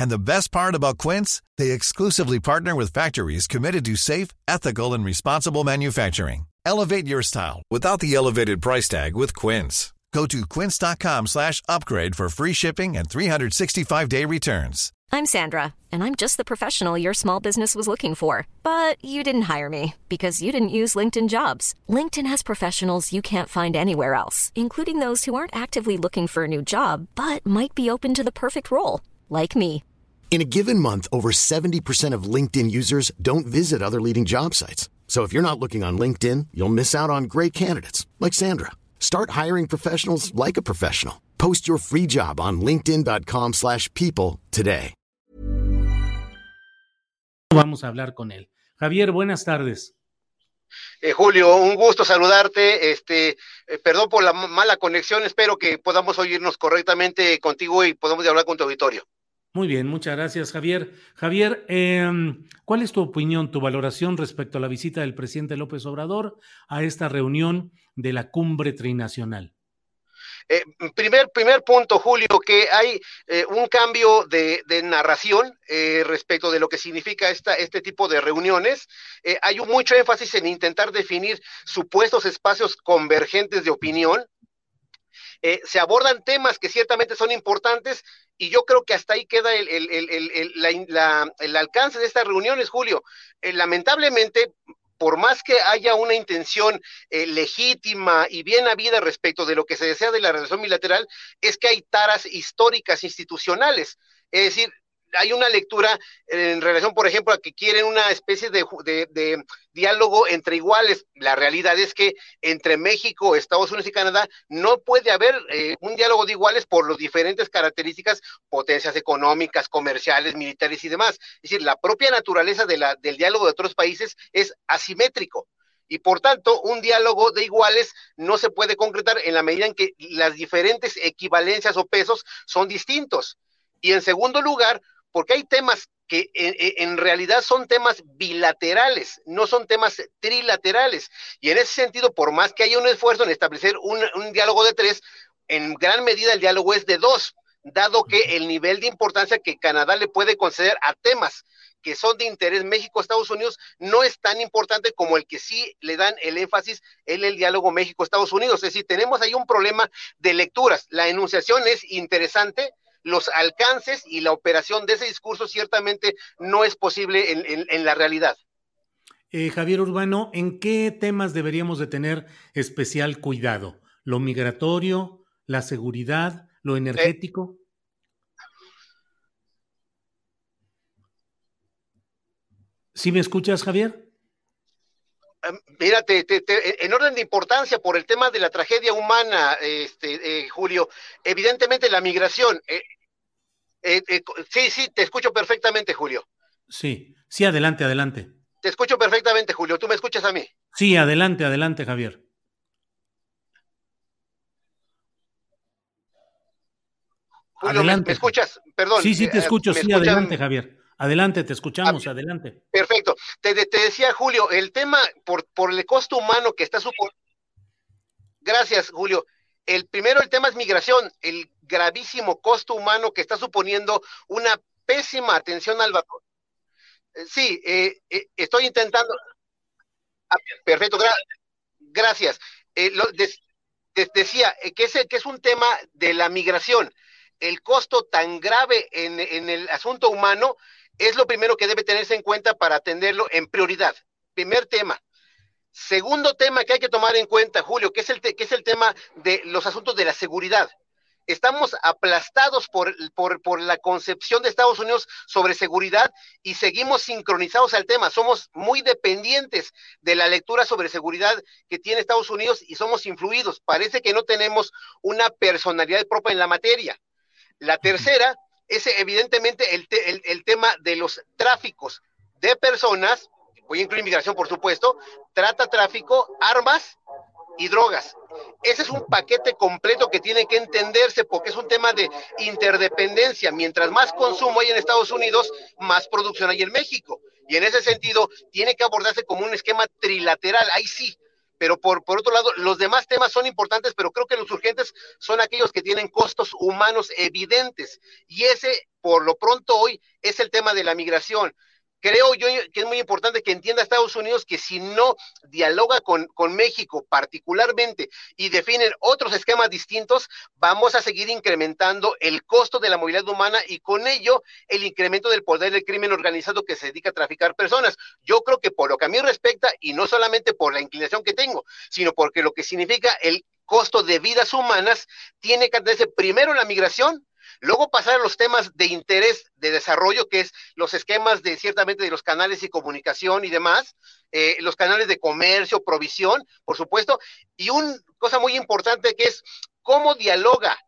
And the best part about Quince, they exclusively partner with factories committed to safe, ethical, and responsible manufacturing. Elevate your style without the elevated price tag with Quince. Go to quince.com slash upgrade for free shipping and 365-day returns. I'm Sandra, and I'm just the professional your small business was looking for. But you didn't hire me because you didn't use LinkedIn Jobs. LinkedIn has professionals you can't find anywhere else, including those who aren't actively looking for a new job, but might be open to the perfect role, like me. In a given month, over 70% of LinkedIn users don't visit other leading job sites. So if you're not looking on LinkedIn, you'll miss out on great candidates like Sandra. Start hiring professionals like a professional. Post your free job on linkedin.com/people slash people today. Vamos a hablar con él. Javier, buenas tardes. Eh, Julio, un gusto saludarte. Este, eh, perdón por la mala conexión. Espero que podamos oírnos correctamente contigo y podamos hablar con tu auditorio. Muy bien, muchas gracias, Javier. Javier, eh, ¿cuál es tu opinión, tu valoración respecto a la visita del presidente López Obrador a esta reunión de la cumbre trinacional? Eh, primer, primer punto, Julio, que hay eh, un cambio de, narración eh, respecto de lo que significa esta, este tipo de reuniones. Hay un mucho énfasis en intentar definir supuestos espacios convergentes de opinión. Eh, se abordan temas que ciertamente son importantes y yo creo que hasta ahí queda el, alcance de estas reuniones, Julio. Eh, lamentablemente, por más que haya una intención eh, legítima y bien habida respecto de lo que se desea de la relación bilateral, es que hay taras históricas institucionales. Es decir, hay una lectura en relación, por ejemplo, a que quieren una especie de, de, diálogo entre iguales. La realidad es que entre México, Estados Unidos y Canadá no puede haber eh, un diálogo de iguales por las diferentes características, potencias económicas, comerciales, militares y demás. Es decir, la propia naturaleza de la, del diálogo de otros países es asimétrico y por tanto un diálogo de iguales no se puede concretar en la medida en que las diferentes equivalencias o pesos son distintos. Y en segundo lugar, porque hay temas que en, en, realidad son temas bilaterales, no son temas trilaterales. Y en ese sentido, por más que haya un esfuerzo en establecer un, un diálogo de tres, en gran medida el diálogo es de dos, dado que el nivel de importancia que Canadá le puede conceder a temas que son de interés México-Estados Unidos no es tan importante como el que sí le dan el énfasis en el diálogo México-Estados Unidos. Es decir, tenemos ahí un problema de lecturas. La enunciación es interesante, los alcances y la operación de ese discurso ciertamente no es posible en, la realidad. Eh, Javier Urbano, ¿en qué temas deberíamos de tener especial cuidado? ¿Lo migratorio, la seguridad, lo energético? Eh, ¿Sí me escuchas, Javier? Mira, te, te, te, en orden de importancia por el tema de la tragedia humana, este, eh, Julio, evidentemente la migración. Eh, eh, eh, sí, sí, te escucho perfectamente, Julio. Sí, sí, adelante, adelante. Te escucho perfectamente, Julio. ¿Tú me escuchas a mí? Sí, adelante, adelante, Javier. Julio, adelante. ¿me, ¿me, escuchas? Perdón. Sí, sí, te escucho. Sí, escuchan? adelante, Javier. Adelante, te escuchamos, ah, adelante. Perfecto. Te, te, decía, Julio, el tema por, por el costo humano que está suponiendo. Gracias, Julio. El primero, el tema es migración, el gravísimo costo humano que está suponiendo una pésima atención al vapor. Sí, eh, eh, estoy intentando. Ah, perfecto, gra gracias. Eh, lo, de, de, decía que es, que es un tema de la migración. El costo tan grave en, en el asunto humano es lo primero que debe tenerse en cuenta para atenderlo en prioridad. Primer tema. Segundo tema que hay que tomar en cuenta, Julio, que es el, que es el tema de los asuntos de la seguridad. Estamos aplastados por, por, por, la concepción de Estados Unidos sobre seguridad y seguimos sincronizados al tema. Somos muy dependientes de la lectura sobre seguridad que tiene Estados Unidos y somos influidos. Parece que no tenemos una personalidad propia en la materia. La tercera es evidentemente el, te, el, el tema de los tráficos de personas voy a incluir inmigración por supuesto, trata, tráfico, armas y drogas. Ese es un paquete completo que tiene que entenderse porque es un tema de interdependencia. Mientras más consumo hay en Estados Unidos, más producción hay en México. Y en ese sentido, tiene que abordarse como un esquema trilateral. Ahí sí, pero por, por otro lado, los demás temas son importantes, pero creo que los urgentes son aquellos que tienen costos humanos evidentes. Y ese, por lo pronto hoy, es el tema de la migración creo yo que es muy importante que entienda Estados Unidos que si no dialoga con, con, México particularmente y definen otros esquemas distintos, vamos a seguir incrementando el costo de la movilidad humana y con ello el incremento del poder del crimen organizado que se dedica a traficar personas. Yo creo que por lo que a mí respecta, y no solamente por la inclinación que tengo, sino porque lo que significa el costo de vidas humanas, tiene que atenderse primero la migración, Luego pasar a los temas de interés de desarrollo, que es los esquemas de ciertamente de los canales y comunicación y demás, eh, los canales de comercio, provisión, por supuesto, y una cosa muy importante que es cómo dialoga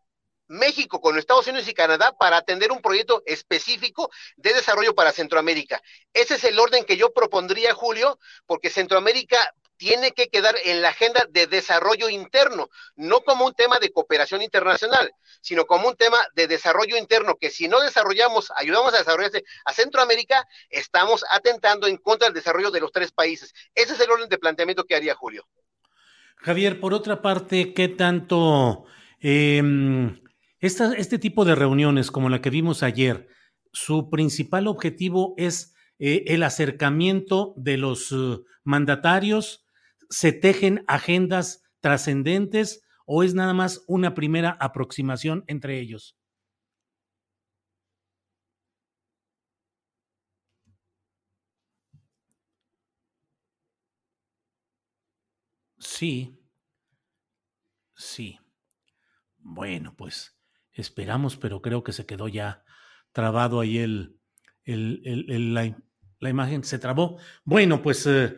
México con Estados Unidos y Canadá para atender un proyecto específico de desarrollo para Centroamérica. Ese es el orden que yo propondría, Julio, porque Centroamérica tiene que quedar en la agenda de desarrollo interno, no como un tema de cooperación internacional, sino como un tema de desarrollo interno, que si no desarrollamos, ayudamos a desarrollarse a Centroamérica, estamos atentando en contra del desarrollo de los tres países. Ese es el orden de planteamiento que haría Julio. Javier, por otra parte, ¿qué tanto em, este tipo de reuniones como la que vimos ayer, su principal objetivo es eh, el acercamiento de los eh, mandatarios se tejen agendas trascendentes o es nada más una primera aproximación entre ellos? Sí, sí. Bueno, pues esperamos, pero creo que se quedó ya trabado ahí el, el, la, imagen, se trabó. Bueno, pues eh,